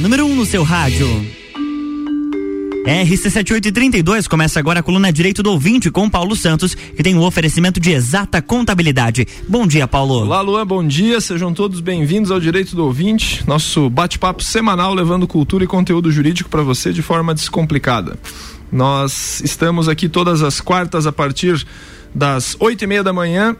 número 1 um no seu rádio. RC7832 começa agora a coluna Direito do Ouvinte com Paulo Santos, que tem um oferecimento de exata contabilidade. Bom dia, Paulo. Olá, Luan, bom dia. Sejam todos bem-vindos ao Direito do Ouvinte, nosso bate-papo semanal levando cultura e conteúdo jurídico para você de forma descomplicada. Nós estamos aqui todas as quartas a partir das oito e meia da manhã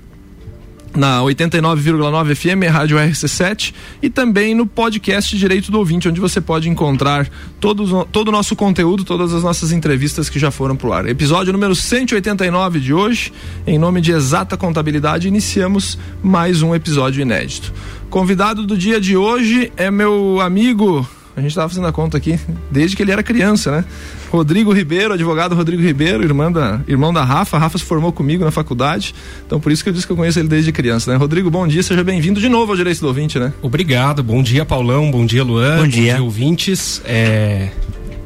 na 89,9 FM, Rádio RC7 e também no podcast Direito do Ouvinte, onde você pode encontrar todo, todo o nosso conteúdo, todas as nossas entrevistas que já foram pro ar. Episódio número 189 de hoje, em nome de Exata Contabilidade, iniciamos mais um episódio inédito. Convidado do dia de hoje é meu amigo a gente estava fazendo a conta aqui, desde que ele era criança, né? Rodrigo Ribeiro, advogado Rodrigo Ribeiro, irmã da, irmão da Rafa. A Rafa se formou comigo na faculdade, então por isso que eu disse que eu conheço ele desde criança, né? Rodrigo, bom dia, seja bem-vindo de novo ao Direito do Ouvinte, né? Obrigado, bom dia, Paulão, bom dia, Luan. Bom dia. Bom dia, ouvintes. É,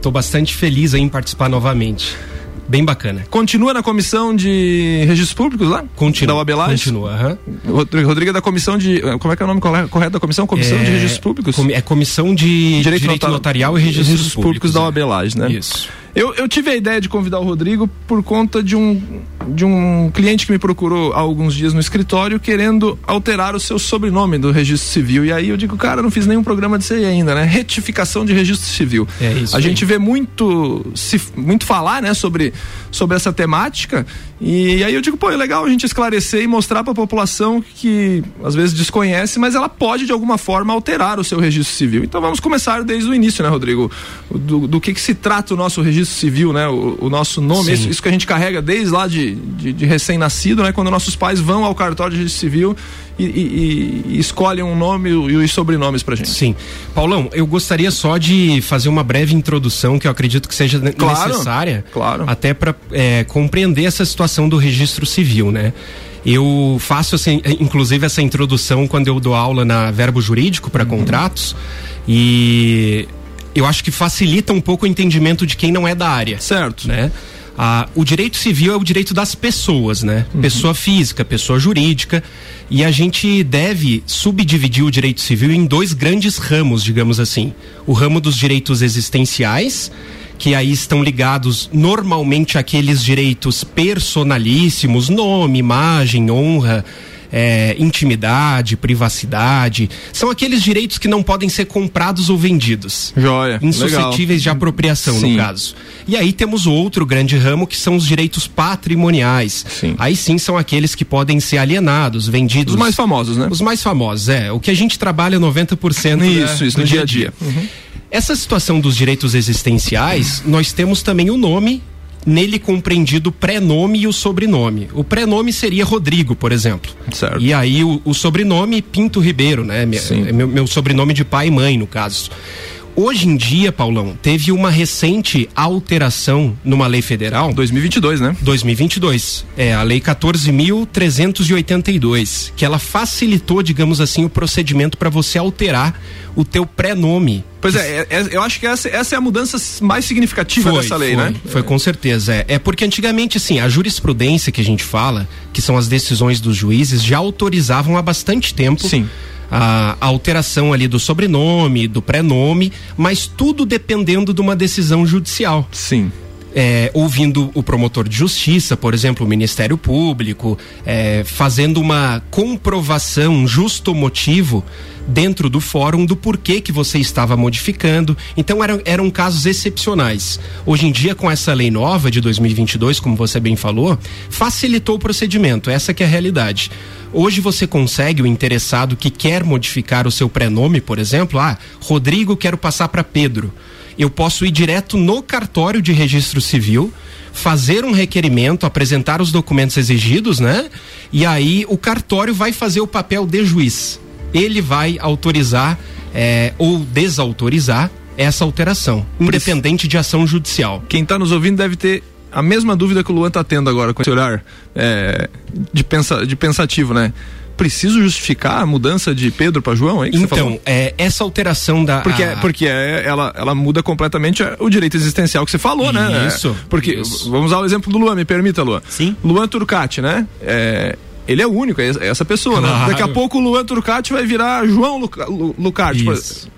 tô bastante feliz em participar novamente bem bacana. Continua na comissão de registros públicos lá? Continua. Da Abelage? Continua, uhum. Rodrigo é da comissão de. Como é que é o nome correto da comissão? Comissão é, de registros públicos? É comissão de direito, direito notarial e registros, registros públicos, públicos da Abelage, né? Isso. Eu, eu tive a ideia de convidar o Rodrigo por conta de um, de um cliente que me procurou há alguns dias no escritório querendo alterar o seu sobrenome do registro civil. E aí eu digo, cara, não fiz nenhum programa disso aí ainda, né? Retificação de registro civil. É isso. A gente vê muito, se, muito falar, né, sobre, sobre essa temática. E aí eu digo, pô, é legal a gente esclarecer e mostrar para a população que às vezes desconhece, mas ela pode de alguma forma alterar o seu registro civil. Então vamos começar desde o início, né, Rodrigo? Do, do que, que se trata o nosso registro registro civil, né? O, o nosso nome, isso, isso, que a gente carrega desde lá de, de, de recém-nascido, né? Quando nossos pais vão ao cartório de registro civil e, e, e, escolhem um nome e os sobrenomes pra gente. Sim. Paulão, eu gostaria só de fazer uma breve introdução que eu acredito que seja claro, necessária. Claro. Até para é, compreender essa situação do registro civil, né? Eu faço, assim, inclusive, essa introdução quando eu dou aula na Verbo Jurídico para uhum. contratos. E eu acho que facilita um pouco o entendimento de quem não é da área. Certo. Né? Ah, o direito civil é o direito das pessoas, né? Uhum. Pessoa física, pessoa jurídica. E a gente deve subdividir o direito civil em dois grandes ramos, digamos assim. O ramo dos direitos existenciais, que aí estão ligados normalmente àqueles direitos personalíssimos, nome, imagem, honra é, intimidade, privacidade. São aqueles direitos que não podem ser comprados ou vendidos. Joia. Insuscetíveis Legal. de apropriação, sim. no caso. E aí temos outro grande ramo que são os direitos patrimoniais. Sim. Aí sim são aqueles que podem ser alienados, vendidos. Os mais famosos, né? Os mais famosos, é. O que a gente trabalha 90% isso, né, isso, no dia a dia. Uhum. Essa situação dos direitos existenciais, nós temos também o nome nele compreendido o pré-nome e o sobrenome. O pré-nome seria Rodrigo, por exemplo. Certo. E aí o, o sobrenome Pinto Ribeiro, né? Sim. É meu, meu sobrenome de pai e mãe, no caso. Hoje em dia, Paulão, teve uma recente alteração numa lei federal. 2022, né? 2022. É, a lei 14.382, que ela facilitou, digamos assim, o procedimento para você alterar o teu pré-nome. Pois é, é, é, eu acho que essa, essa é a mudança mais significativa foi, dessa lei, foi, né? Foi com certeza. É, é porque antigamente, assim, a jurisprudência que a gente fala, que são as decisões dos juízes, já autorizavam há bastante tempo. Sim a, alteração ali do sobrenome, do prenome, mas tudo dependendo de uma decisão judicial. Sim. É, ouvindo o promotor de justiça, por exemplo, o Ministério Público, é, fazendo uma comprovação, um justo motivo dentro do fórum do porquê que você estava modificando. Então eram, eram casos excepcionais. Hoje em dia, com essa lei nova de 2022, como você bem falou, facilitou o procedimento. Essa que é a realidade. Hoje você consegue o interessado que quer modificar o seu prenome, por exemplo, ah, Rodrigo quero passar para Pedro eu posso ir direto no cartório de registro civil, fazer um requerimento, apresentar os documentos exigidos, né? E aí o cartório vai fazer o papel de juiz. Ele vai autorizar é, ou desautorizar essa alteração, independente de ação judicial. Quem está nos ouvindo deve ter a mesma dúvida que o Luan está tendo agora com esse olhar é, de, pensa, de pensativo, né? Preciso justificar a mudança de Pedro para João? É então, é, essa alteração da. Porque, a... porque é, ela, ela muda completamente o direito existencial que você falou, isso, né? Isso. Porque, isso. vamos usar o exemplo do Luan, me permita, Luan. Sim. Luan Turcati, né? É, ele é o único, é essa pessoa, claro. né? Daqui a pouco o Luan Turcati vai virar João Luca, Lucati. Isso.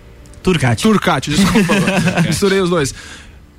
Turcati. Turcati, desculpa. misturei os dois.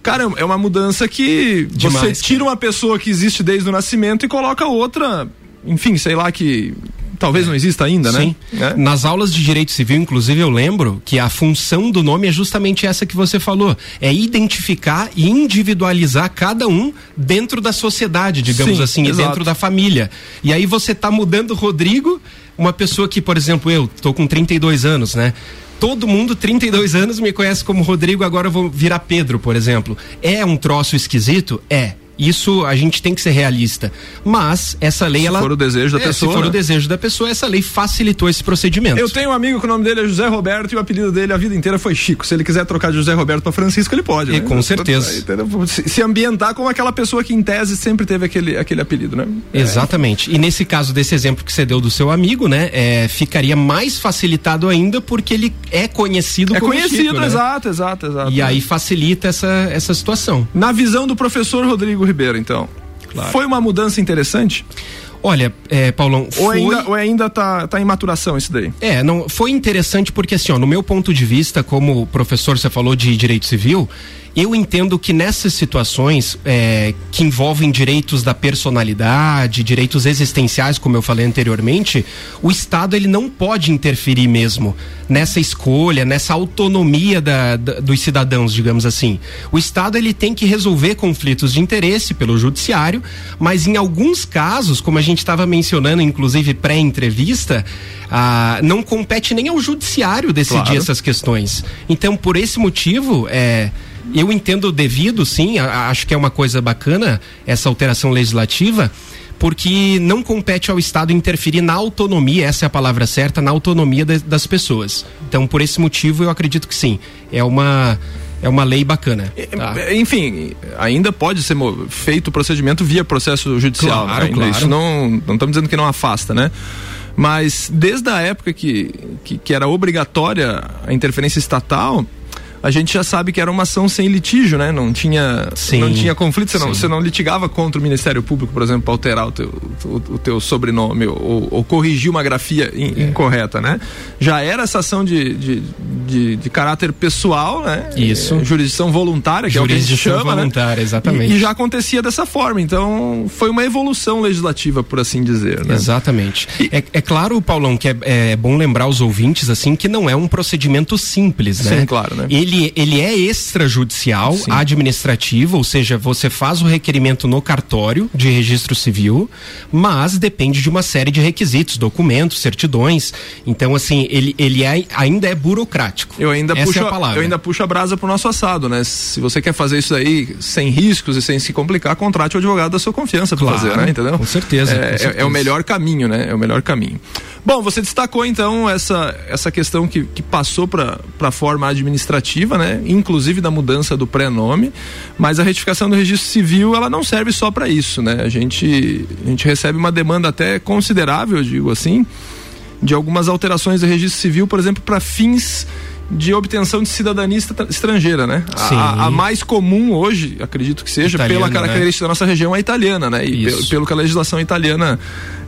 Cara, é uma mudança que Demais, você tira uma pessoa que existe desde o nascimento e coloca outra, enfim, sei lá que talvez é. não exista ainda, né? Sim. É. Nas aulas de direito civil, inclusive, eu lembro que a função do nome é justamente essa que você falou: é identificar e individualizar cada um dentro da sociedade, digamos Sim, assim, e dentro da família. E aí você tá mudando Rodrigo, uma pessoa que, por exemplo, eu tô com 32 anos, né? todo mundo, 32 anos, me conhece como Rodrigo, agora eu vou virar Pedro, por exemplo. É um troço esquisito? É. Isso a gente tem que ser realista. Mas essa lei, se ela. Se for o desejo da é, pessoa. Se for né? o desejo da pessoa, essa lei facilitou esse procedimento. Eu tenho um amigo que o nome dele é José Roberto e o apelido dele a vida inteira foi Chico. Se ele quiser trocar de José Roberto para Francisco, ele pode. Né? com certeza. Se ambientar como aquela pessoa que, em tese, sempre teve aquele, aquele apelido, né? É. Exatamente. É. E nesse caso desse exemplo que você deu do seu amigo, né? É, ficaria mais facilitado ainda porque ele é conhecido é como conhecido, Chico, né? exato, exato, exato. E aí facilita essa, essa situação. Na visão do professor Rodrigo Ribeiro, então. Claro. Foi uma mudança interessante? Olha, é, Paulão, foi... Ou ainda, ou ainda tá, tá em maturação isso daí? É, não, foi interessante porque assim, ó, no meu ponto de vista, como professor, você falou de direito civil, eu entendo que nessas situações é, que envolvem direitos da personalidade, direitos existenciais, como eu falei anteriormente, o Estado ele não pode interferir mesmo nessa escolha, nessa autonomia da, da, dos cidadãos, digamos assim. O Estado ele tem que resolver conflitos de interesse pelo judiciário, mas em alguns casos, como a gente estava mencionando, inclusive pré-entrevista, ah, não compete nem ao judiciário decidir claro. essas questões. Então, por esse motivo, é eu entendo devido, sim, acho que é uma coisa bacana essa alteração legislativa, porque não compete ao Estado interferir na autonomia, essa é a palavra certa, na autonomia de, das pessoas. Então, por esse motivo, eu acredito que sim. É uma é uma lei bacana. Tá? Enfim, ainda pode ser feito o procedimento via processo judicial. Claro, né? claro. Isso não, não estamos dizendo que não afasta, né? Mas desde a época que, que, que era obrigatória a interferência estatal, a gente já sabe que era uma ação sem litígio, né? Não tinha, sim, não tinha conflito, você não, você não litigava contra o Ministério Público, por exemplo, para alterar o teu, o, o, teu sobrenome ou, ou, corrigir uma grafia in, é. incorreta, né? Já era essa ação de, de, de, de caráter pessoal, né? Isso. É, jurisdição voluntária, que jurisdição é o que a gente chama, né? voluntária, né? exatamente. E, e, já acontecia dessa forma, então foi uma evolução legislativa, por assim dizer, né? Exatamente. E, é, é claro, Paulão, que é, é bom lembrar os ouvintes, assim, que não é um procedimento simples, né? Sim, claro, né? Ele ele, ele é extrajudicial, Sim. administrativo, ou seja, você faz o requerimento no cartório de registro civil, mas depende de uma série de requisitos, documentos, certidões. Então, assim, ele, ele é, ainda é burocrático. Eu ainda, Essa puxo, é a palavra. eu ainda puxo a brasa pro nosso assado, né? Se você quer fazer isso aí sem riscos e sem se complicar, contrate o advogado da sua confiança para claro, fazer, né? Entendeu? Com certeza, é, com certeza. É, é o melhor caminho, né? É o melhor caminho. Bom, você destacou então essa, essa questão que, que passou para a forma administrativa, né? Inclusive da mudança do prenome, mas a retificação do registro civil ela não serve só para isso, né? A gente, a gente recebe uma demanda até considerável, digo assim, de algumas alterações do registro civil, por exemplo, para fins de obtenção de cidadania estrangeira, né? A, a, mais comum hoje, acredito que seja, Italiano, pela né? característica né? da nossa região, é italiana, né? E pelo, pelo, que a legislação italiana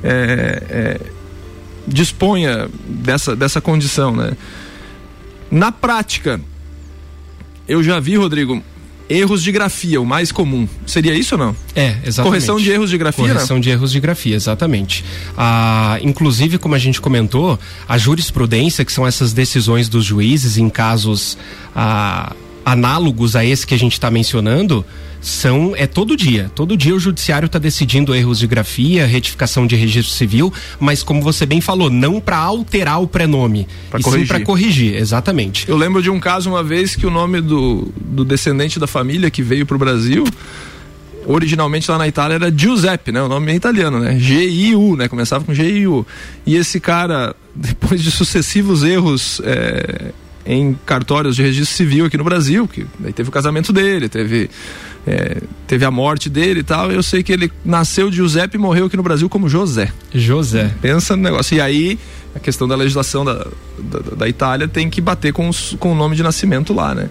é, é, disponha dessa, dessa condição, né? Na prática, eu já vi, Rodrigo, erros de grafia, o mais comum. Seria isso ou não? É, exatamente. Correção de erros de grafia? Correção não? de erros de grafia, exatamente. Ah, inclusive, como a gente comentou, a jurisprudência, que são essas decisões dos juízes em casos ah, análogos a esse que a gente está mencionando, são é todo dia. Todo dia o judiciário está decidindo erros de grafia, retificação de registro civil, mas como você bem falou, não para alterar o prenome, pra e corrigir. sim para corrigir, exatamente. Eu lembro de um caso uma vez que o nome do, do descendente da família que veio para o Brasil originalmente lá na Itália era Giuseppe, né? O nome é italiano, né? G-I-U, né? Começava com G-I-U. E esse cara, depois de sucessivos erros é, em cartórios de registro civil aqui no Brasil, que daí teve o casamento dele, teve, é, teve a morte dele e tal. Eu sei que ele nasceu de Giuseppe e morreu aqui no Brasil como José. José. Pensa no negócio. E aí, a questão da legislação da, da, da Itália tem que bater com, os, com o nome de nascimento lá, né?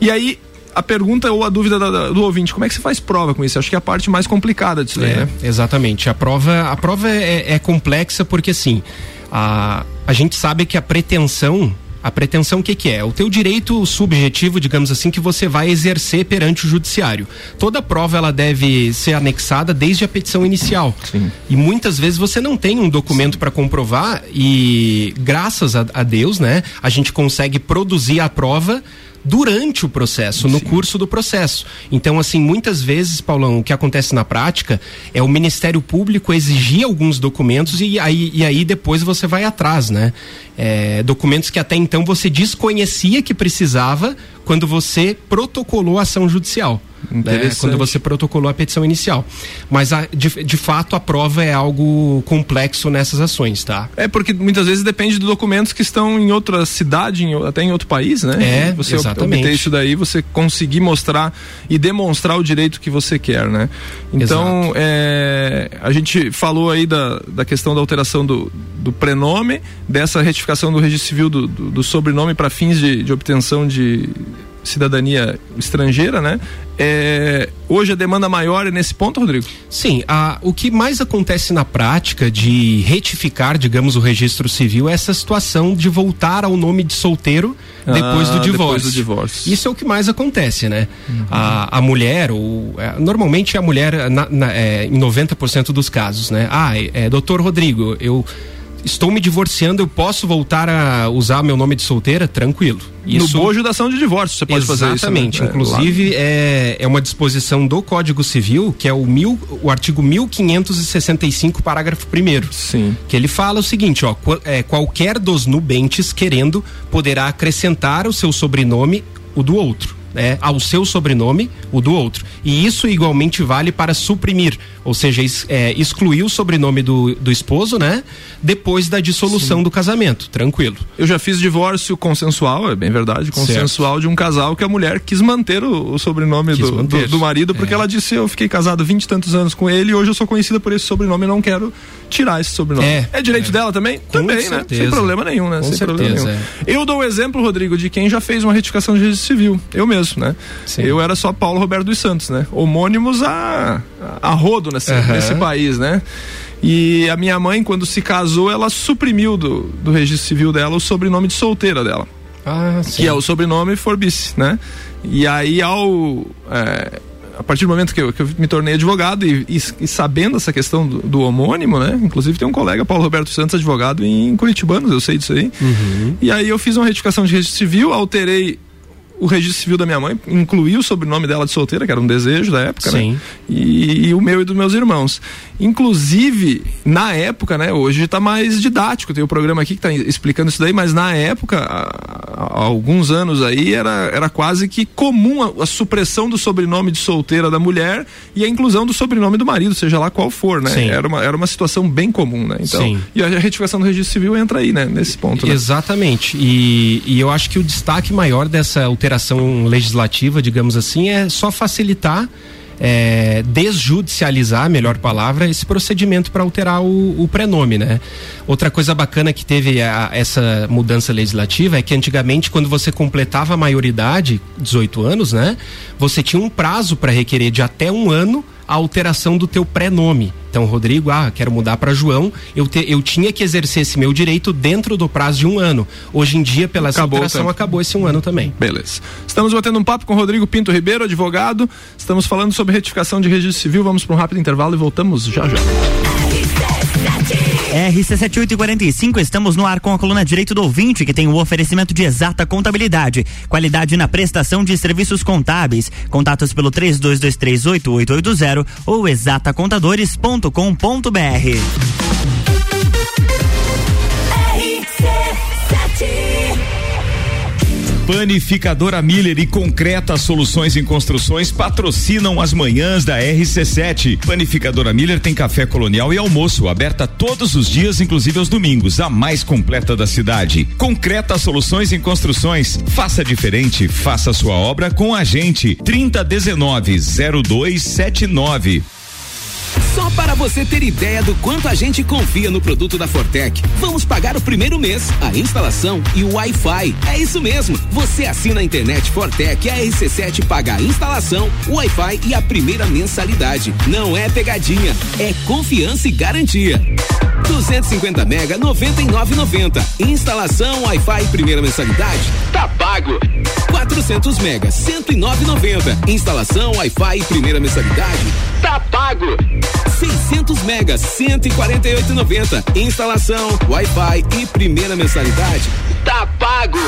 E aí, a pergunta ou a dúvida do, ouvinte, como é que você faz prova com isso? Acho que é a parte mais complicada disso é, aí, né? Exatamente. A prova, a prova é, é complexa porque assim, a, a gente sabe que a pretensão A pretensão o que, que é? O teu direito subjetivo, digamos assim, que você vai exercer perante o judiciário. Toda prova ela deve ser anexada desde a petição inicial. Sim. E muitas vezes você não tem um documento para comprovar e graças a, a Deus, né, a gente consegue produzir a prova durante o processo, no curso do processo. Então, assim, muitas vezes, Paulão, o que acontece na prática é o Ministério Público exigir alguns documentos e aí, e aí depois você vai atrás, né? É, documentos que até então você desconhecia que precisava quando você protocolou a ação judicial né, quando você protocolou a petição inicial. Mas a, de, de fato a prova é algo complexo nessas ações, tá? É porque muitas vezes depende de documentos que estão em outra cidade, em, até em outro país, né? É, você exatamente. obter isso daí, você conseguir mostrar e demonstrar o direito que você quer, né? Então, é, a gente falou aí da, da questão da alteração do, do prenome, dessa retificação do registro civil do, do, do sobrenome para fins de, de obtenção de cidadania estrangeira, né? É, hoje a demanda maior é nesse ponto, Rodrigo? Sim, a, o que mais acontece na prática de retificar, digamos, o registro civil é essa situação de voltar ao nome de solteiro depois, ah, do, divórcio. depois do divórcio. Isso é o que mais acontece, né? Uhum. A, a mulher, ou, é, normalmente a mulher, na, na, é, em 90% dos casos, né? Ah, é, é, doutor Rodrigo, eu estou me divorciando, eu posso voltar a usar meu nome de solteira? Tranquilo. Isso... No bojo da ação de divórcio, você pode Exatamente. fazer isso. Exatamente. Né? Inclusive, é, é uma disposição do Código Civil, que é o, mil, o artigo 1565, parágrafo 1 Sim. Que ele fala o seguinte: ó, é, qualquer dos nubentes querendo poderá acrescentar o seu sobrenome, o do outro né, ao seu sobrenome, o do outro. E isso igualmente vale para suprimir, ou seja, é, excluir o sobrenome do, do esposo, né? Depois da dissolução Sim. do casamento, tranquilo. Eu já fiz divórcio consensual, é bem verdade, consensual certo. de um casal que a mulher quis manter o, o sobrenome do, do, do, marido, porque é. ela disse: Eu fiquei casado vinte e tantos anos com ele e hoje eu sou conhecida por esse sobrenome e não quero tirar esse sobrenome. É, é direito é. dela também? Com também, certeza. né? Sem problema nenhum, né? Com Sem certeza, problema nenhum. É. Eu dou o um exemplo, Rodrigo, de quem já fez uma retificação de registro civil. Eu mesmo mesmo, né? Sim. Eu era só Paulo Roberto dos Santos, né? Homônimos a, a rodo nesse, uhum. nesse país, né? E a minha mãe, quando se casou, ela suprimiu do, do registro civil dela o sobrenome de solteira dela. Ah, que é o sobrenome Forbice, né? E aí, ao. É, a partir do momento que eu, que eu me tornei advogado e, e, e sabendo essa questão do, do, homônimo, né? Inclusive tem um colega, Paulo Roberto Santos, advogado em Curitibanos, eu sei disso aí. Uhum. E aí eu fiz uma retificação de registro civil, alterei o registro civil da minha mãe incluiu o sobrenome dela de solteira, que era um desejo da época, né? Sim. né? E, e, o meu e dos meus irmãos. Inclusive, na época, né? Hoje está mais didático, tem o um programa aqui que está explicando isso daí, mas na época, há, há, alguns anos aí, era, era quase que comum a, a, supressão do sobrenome de solteira da mulher e a inclusão do sobrenome do marido, seja lá qual for, né? Sim. Era uma, era uma situação bem comum, né? Então, Sim. e a retificação do registro civil entra aí, né? Nesse ponto. Né? Exatamente. E, e eu acho que o destaque maior dessa alteração legislativa, digamos assim, é só facilitar é, desjudicializar, melhor palavra, esse procedimento para alterar o, o, prenome, né? Outra coisa bacana que teve a, essa mudança legislativa é que antigamente, quando você completava a maioridade, 18 anos, né? Você tinha um prazo para requerer de até um ano a alteração do teu pré-nome. Então, Rodrigo, ah, quero mudar para João, eu, te, eu tinha que exercer esse meu direito dentro do prazo de um ano. Hoje em dia, pela acabou alteração, acabou esse um ano também. Beleza. Estamos batendo um papo com Rodrigo Pinto Ribeiro, advogado. Estamos falando sobre retificação de registro civil. Vamos para um rápido intervalo e voltamos já já. RC7845, estamos no ar com a coluna Direito do Ouvinte, que tem o oferecimento de exata contabilidade, qualidade na prestação de serviços contábeis. Contatos pelo 32238880 ou exatacontadores.com.br. Panificadora Miller e Concreta Soluções em Construções patrocinam as manhãs da RC7. Panificadora Miller tem café colonial e almoço, aberta todos os dias, inclusive aos domingos, a mais completa da cidade. Concreta Soluções em Construções. Faça diferente, faça sua obra com a gente. 3019 0279. Só para você ter ideia do quanto a gente confia no produto da Fortec, vamos pagar o primeiro mês, a instalação e o Wi-Fi. É isso mesmo. Você assina a internet Fortec e a RC7 paga a instalação, o Wi-Fi e a primeira mensalidade. Não é pegadinha, é confiança e garantia. 250 mega 99,90. Instalação Wi-Fi primeira mensalidade tá pago. 400 mega 109,90. Instalação Wi-Fi primeira mensalidade tá pago. 600 mega 148,90. Instalação Wi-Fi e primeira mensalidade tá pago.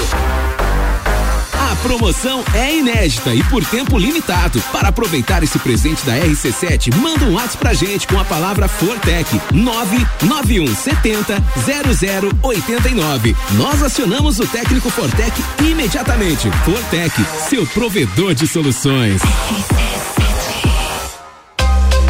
A promoção é inédita e por tempo limitado. Para aproveitar esse presente da RC7, manda um WhatsApp pra gente com a palavra Fortec 99170 0089. Nós acionamos o técnico Fortec imediatamente. Fortec, seu provedor de soluções.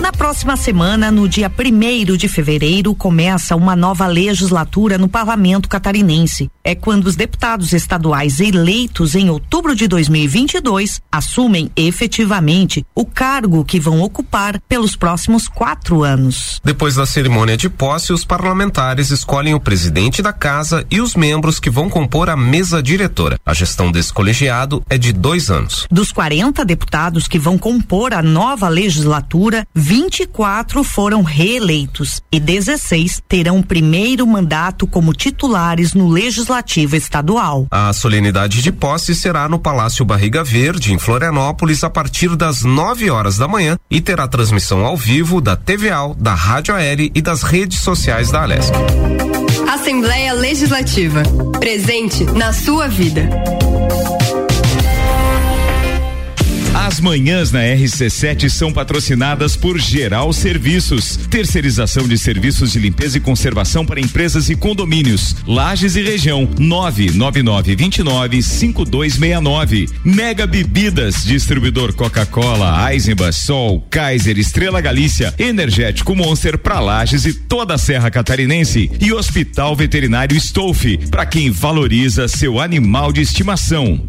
Na próxima semana, no dia 1 de fevereiro, começa uma nova legislatura no parlamento catarinense. É quando os deputados estaduais eleitos em outubro de 2022 assumem efetivamente o cargo que vão ocupar pelos próximos quatro anos. Depois da cerimônia de posse, os parlamentares escolhem o presidente da casa e os membros que vão compor a mesa diretora. A gestão desse colegiado é de dois anos. Dos 40 deputados que vão compor a nova legislatura, 24 foram reeleitos e 16 terão o primeiro mandato como titulares no Legislativo Estadual. A solenidade de posse será no Palácio Barriga Verde, em Florianópolis, a partir das 9 horas da manhã e terá transmissão ao vivo da TVAL, da Rádio Aérea e das redes sociais da Alesc. Assembleia Legislativa. Presente na sua vida. As manhãs na RC7 são patrocinadas por Geral Serviços, terceirização de serviços de limpeza e conservação para empresas e condomínios. Lages e região 999295269. Mega Bebidas, distribuidor Coca-Cola, Eisenbahn, Sol, Kaiser, Estrela Galícia, Energético Monster para Lages e toda a Serra Catarinense e Hospital Veterinário Stolf, para quem valoriza seu animal de estimação.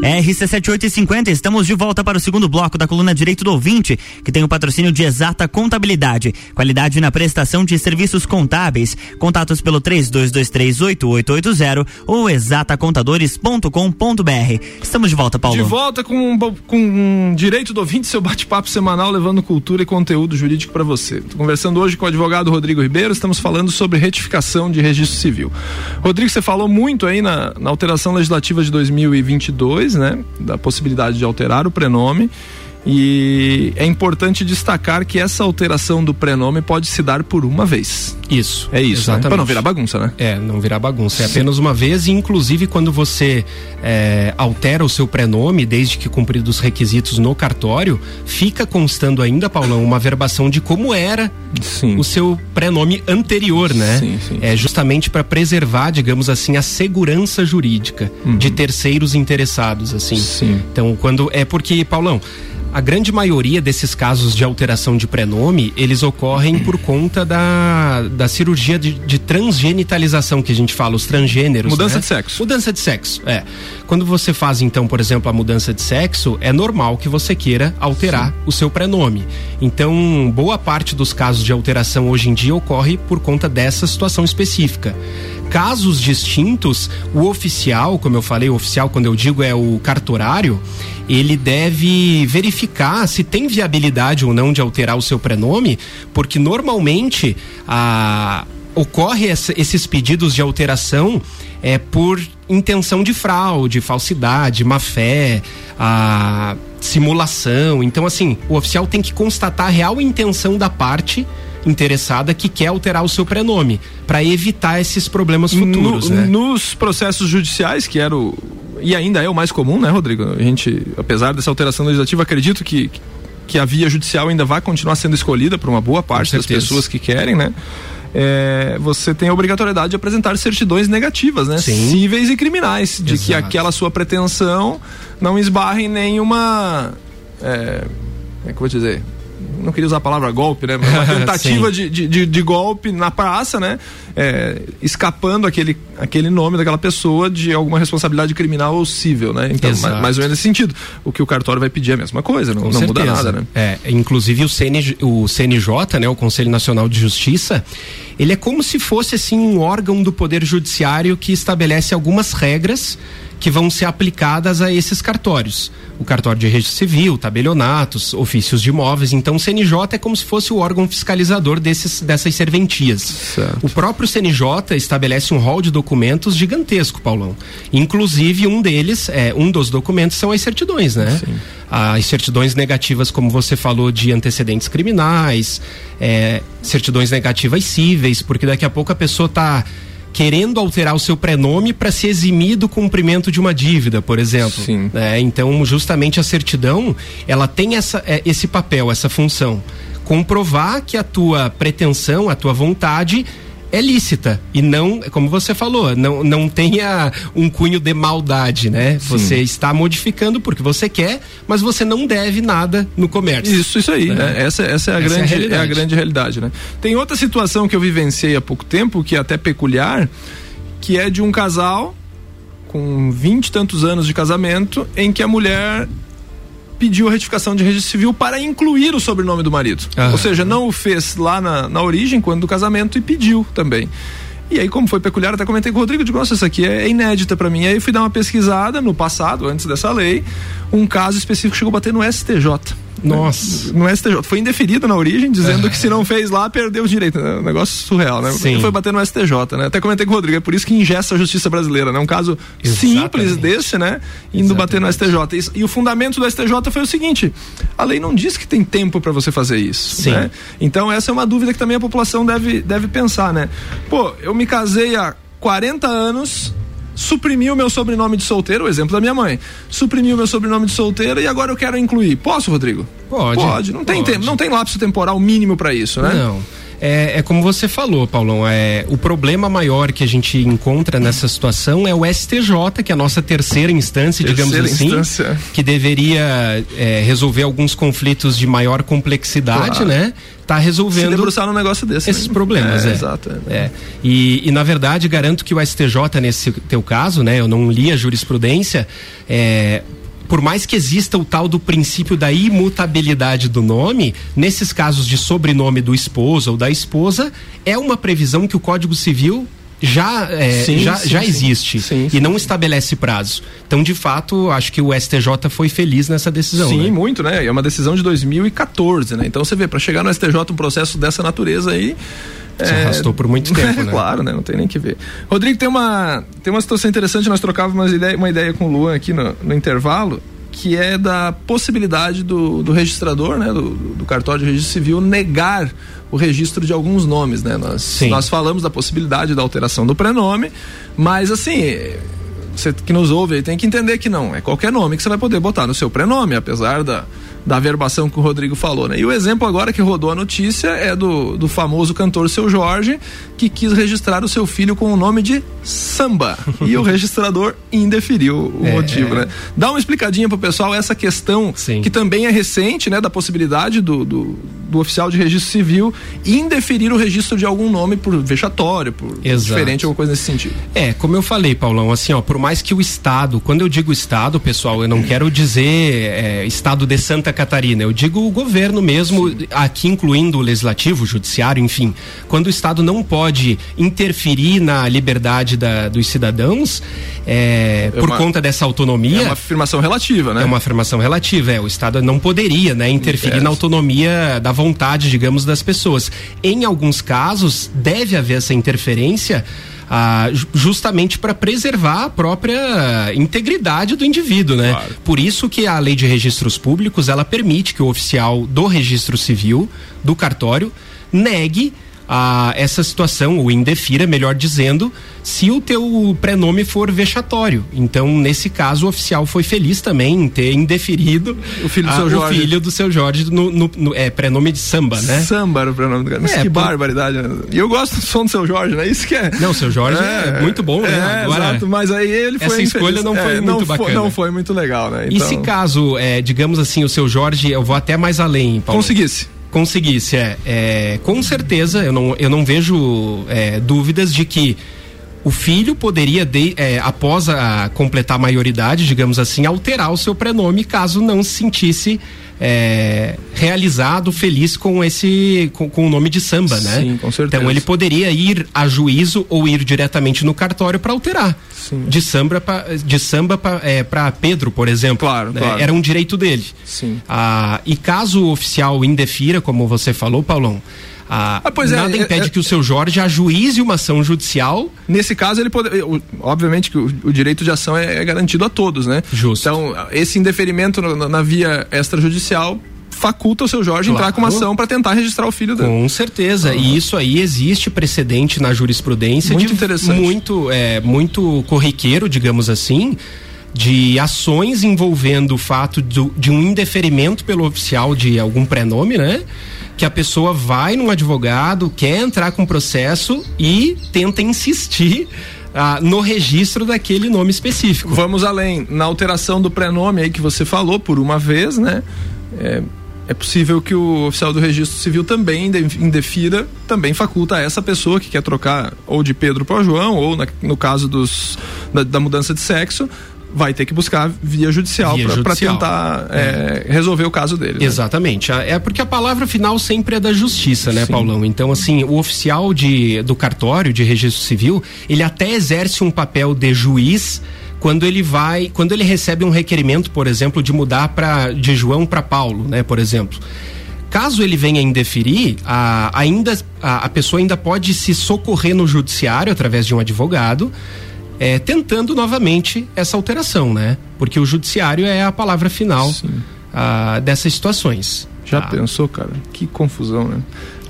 RC7850, estamos de volta para o segundo bloco da coluna Direito do Ouvinte, que tem o patrocínio de Exata Contabilidade. Qualidade na prestação de serviços contábeis. Contatos pelo 32238880 ou exatacontadores.com.br. Estamos de volta, Paulo. De volta com, com Direito do Ouvinte, seu bate-papo semanal levando cultura e conteúdo jurídico para você. Tô conversando hoje com o advogado Rodrigo Ribeiro, estamos falando sobre retificação de registro civil. Rodrigo, você falou muito aí na, na alteração legislativa de 2022 né? Da possibilidade de alterar o prenome. E é importante destacar que essa alteração do prenome pode se dar por uma vez. Isso. É isso, né? Para não virar bagunça, né? É, não virar bagunça. É apenas uma vez e, inclusive, quando você é, altera o seu prenome, desde que cumpridos os requisitos no cartório, fica constando ainda, Paulão, uma verbação de como era sim. o seu prenome anterior, né? Sim, sim. É justamente para preservar, digamos assim, a segurança jurídica Uhum. de terceiros interessados, assim. Sim. Então, quando é porque, Paulão, A grande maioria desses casos de alteração de prenome, eles ocorrem por conta da, da cirurgia de, de transgenitalização que a gente fala, os transgêneros. Mudança né? de sexo. Mudança de sexo, é. Quando você faz, então, por exemplo, a mudança de sexo, é normal que você queira alterar o seu prenome. Então, boa parte dos casos de alteração hoje em dia ocorre por conta dessa situação específica casos distintos, o oficial, como eu falei, o oficial, quando eu digo é o cartorário, ele deve verificar se tem viabilidade ou não de alterar o seu prenome, porque normalmente a ocorre essa, esses pedidos de alteração é por intenção de fraude, falsidade, má fé, a simulação. Então, assim, o oficial tem que constatar a real intenção da parte interessada que quer alterar o seu prenome para evitar esses problemas futuros, No- né? Nos processos judiciais, que era o. E ainda é o mais comum, né, Rodrigo? A gente, apesar dessa alteração legislativa, acredito que, que a via judicial ainda vai continuar sendo escolhida por uma boa parte das pessoas que querem, né? É, você tem a obrigatoriedade de apresentar certidões negativas, né? Sim. Cíveis e criminais, de que Exato. aquela sua pretensão não esbarre em nenhuma. É, como é que eu vou dizer? Não queria usar a palavra golpe, né? Mas uma tentativa de, de, de, golpe na praça, né? É, escapando aquele, aquele nome daquela pessoa de alguma responsabilidade criminal ou civil, né? Então, mais, mais ou menos nesse sentido. O que o cartório vai pedir é a mesma coisa, não, não muda nada, né? É, inclusive o, CNJ, o CNJ, né, o Conselho Nacional de Justiça, ele é como se fosse assim um órgão do Poder Judiciário que estabelece algumas regras que vão ser aplicadas a esses cartórios. O cartório de registro civil, tabelionatos, ofícios de imóveis. Então o CNJ é como se fosse o órgão fiscalizador desses, dessas serventias. O próprio CNJ estabelece um rol de documentos gigantesco, Paulão. Inclusive um deles, é, um dos documentos são as certidões, né? As certidões negativas, como você falou, de antecedentes criminais, é, certidões negativas cíveis, porque daqui a pouco a pessoa está querendo alterar o seu prenome para se eximir do cumprimento de uma dívida, por exemplo. Sim. É, então, justamente a certidão, ela tem essa, é, esse papel, essa função. Comprovar que a tua pretensão, a tua vontade é lícita e não, como você falou, não, não tenha um cunho de maldade, né? Você está modificando porque você quer, mas você não deve nada no comércio. Isso, isso aí, É. né? Essa, essa, é, a Essa é a grande, é, a realidade. grande realidade, né? Tem outra situação que eu vivenciei há pouco tempo, que é até peculiar, que é de um casal com vinte e tantos anos de casamento, em que a mulher pediu a retificação de registro civil para incluir o sobrenome do marido. Aham. Ou seja, não o fez lá na, na origem, quando do casamento, e pediu também. E aí, como foi peculiar, até comentei com o Rodrigo, digo, nossa, isso aqui é inédita para mim. Aí fui dar uma pesquisada no passado, antes dessa lei, um caso específico chegou a bater no STJ. Nossa. No STJ. Foi indeferido na origem, dizendo que se não fez lá, perdeu o direito. É um negócio surreal, né? Sim. Foi bater no STJ, né? Até comentei com o Rodrigo, é por isso que ingessa a justiça brasileira, né? Um caso Exatamente. simples desse, né? Indo bater no STJ. E, e o fundamento do STJ foi o seguinte: a lei não diz que tem tempo para você fazer isso. Sim. né? Então, essa é uma dúvida que também a população deve, deve pensar, né? Pô, eu me casei há 40 anos. Suprimi o meu sobrenome de solteiro, o exemplo da minha mãe. Suprimi o meu sobrenome de solteiro e agora eu quero incluir. Posso, Rodrigo? Pode. Pode. Não tem Pode. tempo, não tem lapso temporal mínimo para isso, né? Não. É, é como você falou, Paulão. É, o problema maior que a gente encontra nessa situação é o STJ, que é a nossa terceira instância, digamos Terceira assim, instância. que deveria é, resolver alguns conflitos de maior complexidade, Claro. né? Tá Se resolvendo debruçar num negócio desse. esses né? problemas, é. Exato. é. É. E, e, na verdade garanto que o STJ nesse teu caso, né? Eu não li a jurisprudência. Por mais que exista o tal do princípio da imutabilidade do nome, nesses casos de sobrenome do esposo ou da esposa, é uma previsão que o Código Civil já, é, Sim, já, sim, já existe Sim, e não estabelece prazo. Então, de fato, acho que o STJ foi feliz nessa decisão. Sim, né? muito, né? É uma decisão de 2014, né? Então você vê, para chegar no STJ um processo dessa natureza aí. Se arrastou por muito tempo, né? claro, né? Não tem nem que ver. Rodrigo, tem uma, tem uma situação interessante, nós trocávamos ideia, uma ideia com o Luan aqui no, no intervalo, que é da possibilidade do, do registrador, né? Do, do cartório de registro civil negar o registro de alguns nomes, né? Nós, Sim. nós falamos da possibilidade da alteração do prenome, mas assim, você que nos ouve aí tem que entender que não é qualquer nome que você vai poder botar no seu prenome, apesar da, da verbação que o Rodrigo falou, né? E o exemplo agora que rodou a notícia é do, do famoso cantor Seu Jorge, que quis registrar o seu filho com o nome de Samba. e o registrador indeferiu o É, motivo, é. né? Dá uma explicadinha pro pessoal essa questão que também é recente, né? Da possibilidade do, do, do oficial de registro civil indeferir o registro de algum nome por vexatório, por Exato. diferente, alguma coisa nesse sentido. É, como eu falei, Paulão, assim, ó, por mais que o Estado, quando eu digo Estado, pessoal, eu não quero dizer é, Estado de Santa Catarina, eu digo o governo mesmo, aqui incluindo o legislativo, o judiciário, enfim. Quando o Estado não pode interferir na liberdade da- dos cidadãos, é, É por uma- conta dessa autonomia. É uma afirmação relativa, né? É uma afirmação relativa, é. O Estado não poderia, né, interferir na autonomia da vontade, digamos, das pessoas. Em alguns casos, deve haver essa interferência. ah, ju- justamente para preservar a própria integridade do indivíduo, né? Por isso que a lei de registros públicos ela permite que o oficial do registro civil do cartório negue a essa situação, ou indefira, melhor dizendo, se o teu prenome for vexatório. Então, nesse caso, o oficial foi feliz também em ter indeferido O filho do a- seu Jorge. O filho do seu Jorge no, no- no- é, prenome de samba, né? Samba era o prenome do cara. Mas É, que por- barbaridade. né? E eu gosto do som do seu Jorge, né? Isso que é. Não, o seu Jorge é muito bom, né? É, Agora, exato, mas aí ele foi. essa escolha infeliz. não foi É, muito não bacana. não foi muito legal, né? E Então, se caso, é, digamos assim, o seu Jorge, eu vou até mais além, Paulo. Conseguisse. Conseguisse, é. é, com certeza, eu não, eu não vejo é, dúvidas de que o filho poderia, de- é, após a completar a maioridade, digamos assim, alterar o seu prenome caso não se sentisse é, realizado, feliz com esse com, com o nome de samba, né? Sim, com certeza. Então ele poderia ir a juízo ou ir diretamente no cartório para alterar. De samba pra, de samba para Pedro, por exemplo. Claro, claro. Era um direito dele. Sim. Ah, e caso o oficial indefira, como você falou, Paulão, ah, pois é, nada é, impede é- que o seu Jorge ajuize uma ação judicial. Nesse caso, ele pode. Obviamente que o, o direito de ação é, é garantido a todos, né? Justo. Então, esse indeferimento na, na via extrajudicial faculta o seu Jorge entrar com uma Claro. ação para tentar registrar o filho dele. Com certeza. E isso aí existe precedente na jurisprudência Muito de interessante. muito, é, muito corriqueiro, digamos assim, de ações envolvendo o fato do- de um indeferimento pelo oficial de algum prenome, né? Que a pessoa vai num advogado, quer entrar com processo e tenta insistir ah, no registro daquele nome específico. Vamos além. Na alteração do prenome aí que você falou, por uma vez, né? É, é possível que o oficial do registro civil também inde- indefira, também faculta a essa pessoa que quer trocar ou de Pedro para João, ou na- no caso dos, da, da mudança de sexo, vai ter que buscar via judicial para tentar é, resolver o caso dele. né? Exatamente. É porque a palavra final sempre é da justiça, né, Paulão? Então, assim, o oficial de, do cartório de registro civil, ele até exerce um papel de juiz quando ele vai, quando ele recebe um requerimento, por exemplo, de mudar para de João para Paulo, né, por exemplo. Caso ele venha indeferir, a, ainda a, a pessoa ainda pode se socorrer no judiciário através de um advogado, é, tentando novamente essa alteração, né? Porque o judiciário é a palavra final ah, dessas situações. Já pensou, cara? Que confusão, né?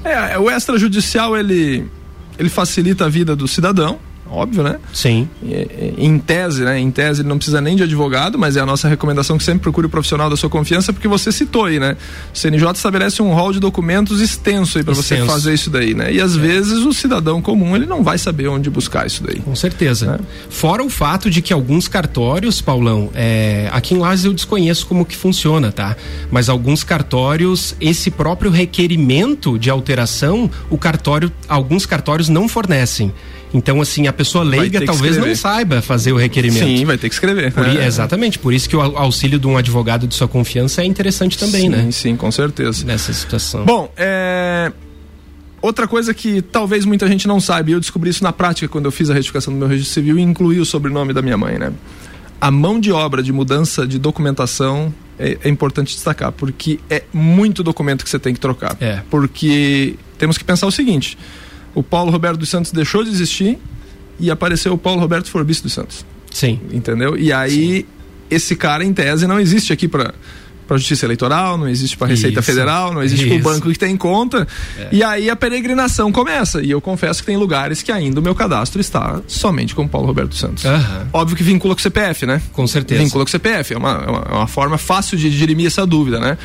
É, o extrajudicial ele ele facilita a vida do cidadão, óbvio, né? Sim. Em tese, né? Em tese ele não precisa nem de advogado, mas é a nossa recomendação que sempre procure o profissional da sua confiança, porque você citou aí, né? O CNJ estabelece um rol de documentos extenso aí para você fazer isso daí, né? E às vezes o cidadão comum ele não vai saber onde buscar isso daí. Com certeza. Fora o fato de que alguns cartórios, Paulão, é, aqui em Lages eu desconheço como que funciona, tá? Mas alguns cartórios, esse próprio requerimento de alteração, o cartório, alguns cartórios não fornecem. Então, assim, a pessoa leiga talvez não escrever. saiba fazer o requerimento. Sim, vai ter que escrever. Por É. Exatamente, por isso que o au- auxílio de um advogado de sua confiança é interessante também, sim, né? Sim, com certeza. Nessa situação. Bom, é... outra coisa que talvez muita gente não saiba, e eu descobri isso na prática quando eu fiz a retificação do meu registro civil e incluí o sobrenome da minha mãe, né? A mão de obra de mudança de documentação é, é importante destacar, porque é muito documento que você tem que trocar. É. Porque temos que pensar o seguinte: o Paulo Roberto dos Santos deixou de existir e apareceu o Paulo Roberto Forbis dos Santos. Sim. Entendeu? E aí, esse cara, em tese, não existe aqui para para a Justiça Eleitoral, não existe para a Receita Isso. Federal, não existe para o banco que tem conta. E aí a peregrinação começa. E eu confesso que tem lugares que ainda o meu cadastro está somente com Paulo Roberto Santos. Aham. Óbvio que vincula com o CPF, né? Com certeza. Vincula com o CPF. É uma, é uma, é uma forma fácil de dirimir essa dúvida, né?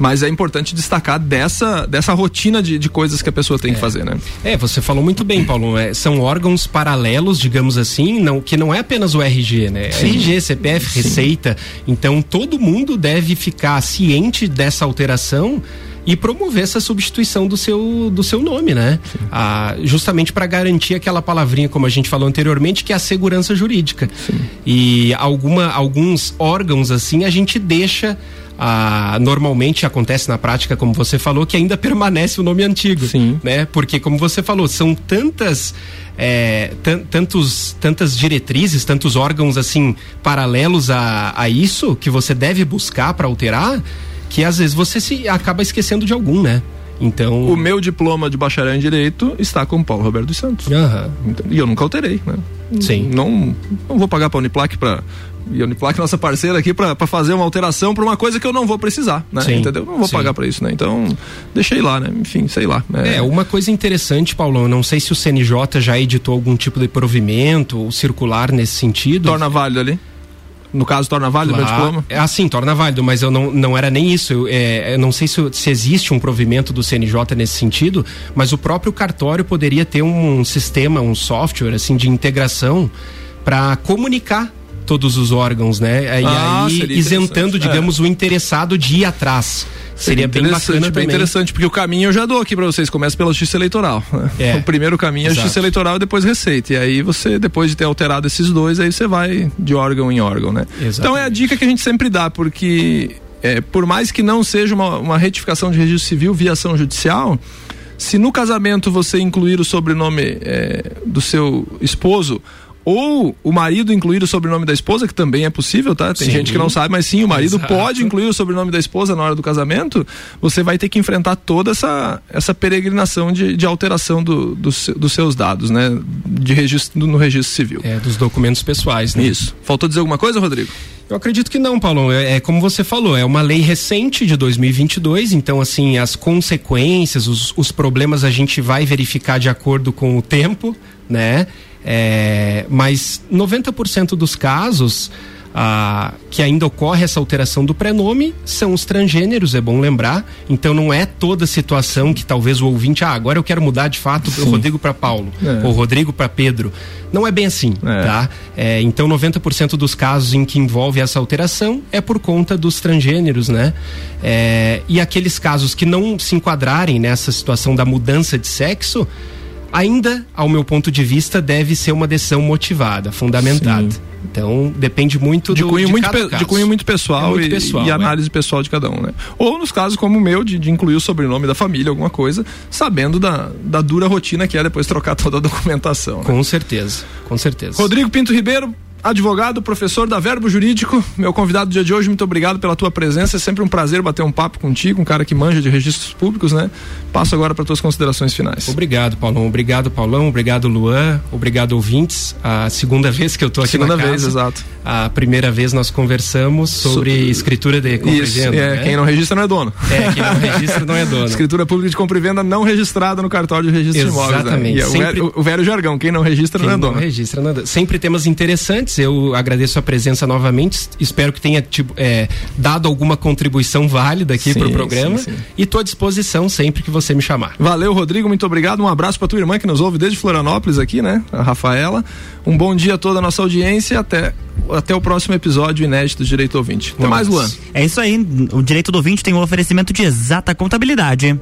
Mas é importante destacar dessa, dessa rotina de, de coisas que a pessoa tem que fazer, né? É, você falou muito bem, Paulo. É, são órgãos paralelos, digamos assim, não, que não é apenas o RG, né? RG, CPF, Receita. Então todo mundo deve ficar ciente dessa alteração e promover essa substituição do seu, do seu nome, né? Ah, justamente para garantir aquela palavrinha, como a gente falou anteriormente, que é a segurança jurídica. E alguma, alguns órgãos assim a gente deixa. Ah, normalmente acontece na prática, como você falou, que ainda permanece o nome antigo, né? Porque como você falou, são tantas é, tan- tantos, tantas diretrizes, tantos órgãos assim paralelos a, a isso que você deve buscar para alterar, que às vezes você se acaba esquecendo de algum, né? Então. O meu diploma de bacharel em Direito está com o Paulo Roberto dos Santos. Então, E eu nunca alterei, né? Sim. Não, não vou pagar para a Uniplac para e a Uniplac nossa parceira aqui para fazer uma alteração para uma coisa que eu não vou precisar, né? Sim. Entendeu? Não vou Sim. pagar para isso, né? Então, deixei lá, né? Enfim, sei lá. É, uma coisa interessante, Paulão, não sei se o CNJ já editou algum tipo de provimento ou circular nesse sentido. Torna válido ali? No caso, torna válido o meu diploma? Ah, sim, torna válido, mas eu não, não era nem isso. Eu, é, eu não sei se, se existe um provimento do CNJ nesse sentido, mas o próprio cartório poderia ter um sistema, um software assim de integração para comunicar todos os órgãos, né? E Ah, aí isentando, digamos, o interessado de ir atrás. Seria bem interessante, bacana bem também. interessante, porque o caminho eu já dou aqui para vocês, começa pela justiça eleitoral. né? É. O primeiro caminho é a justiça eleitoral e depois receita. E aí você, depois de ter alterado esses dois, aí você vai de órgão em órgão, né? Então é a dica que a gente sempre dá, porque é, por mais que não seja uma, uma retificação de registro civil via ação judicial, se no casamento você incluir o sobrenome é, do seu esposo ou o marido incluir o sobrenome da esposa, que também é possível, tá? Tem Sim. gente que não sabe, mas sim, o marido Exato. pode incluir o sobrenome da esposa na hora do casamento, você vai ter que enfrentar toda essa, essa peregrinação de, de alteração do, do dos seus dados, né? De registro, no registro civil. É, dos documentos pessoais, né? Isso. Faltou dizer alguma coisa, Rodrigo? Eu acredito que não, Paulo. É, é como você falou, é uma lei recente de 2022, então assim as consequências, os, os problemas a gente vai verificar de acordo com o tempo, né? É, mas 90% dos casos ah, que ainda ocorre essa alteração do prenome são os transgêneros, é bom lembrar. Então não é toda situação que talvez o ouvinte, ah, agora eu quero mudar de fato o Rodrigo para Paulo, É. ou Rodrigo para Pedro. Não é bem assim, tá? É, então 90% dos casos em que envolve essa alteração é por conta dos transgêneros, né? É, e aqueles casos que não se enquadrarem nessa situação da mudança de sexo, ainda, ao meu ponto de vista, deve ser uma decisão motivada, fundamentada. Então, depende muito de do cunho de muito cada pe- de cunho muito pessoal, É muito e, pessoal, e é. análise pessoal de cada um, né? Ou nos casos como o meu de, de incluir o sobrenome da família, alguma coisa, sabendo da, da dura rotina que é depois trocar toda a documentação. né? Com certeza, com certeza. Rodrigo Pinto Ribeiro, advogado, professor da Verbo Jurídico, meu convidado do dia de hoje, muito obrigado pela tua presença. É sempre um prazer bater um papo contigo, um cara que manja de registros públicos, né? Passo agora para tuas considerações finais. Obrigado, Paulão. Obrigado, Paulão. Obrigado, Luan. Obrigado, ouvintes. A segunda vez que eu tô aqui Segunda na casa. vez, exato. A primeira vez nós conversamos sobre Sobre- escritura de compra e Isso, venda. é, né? quem não registra não é dono. É, quem não registra não é dono. Escritura pública de compra e venda não registrada no cartório de registro de imóveis. Exatamente. Né? E é o, velho, o velho jargão, quem não registra Quem não é não dono. registra nada. Sempre temas interessantes. Eu agradeço a presença novamente. Espero que tenha tipo, é, dado alguma contribuição válida aqui para o programa. sim, sim. E estou à disposição sempre que você me chamar. Valeu, Rodrigo, muito obrigado. Um abraço pra tua irmã que nos ouve desde Florianópolis aqui, né? A Rafaela. Um bom dia a toda a nossa audiência. Até, até o próximo episódio inédito do Direito Ouvinte. Até mais, Luan. É isso aí. O Direito do Ouvinte tem o oferecimento de exata contabilidade.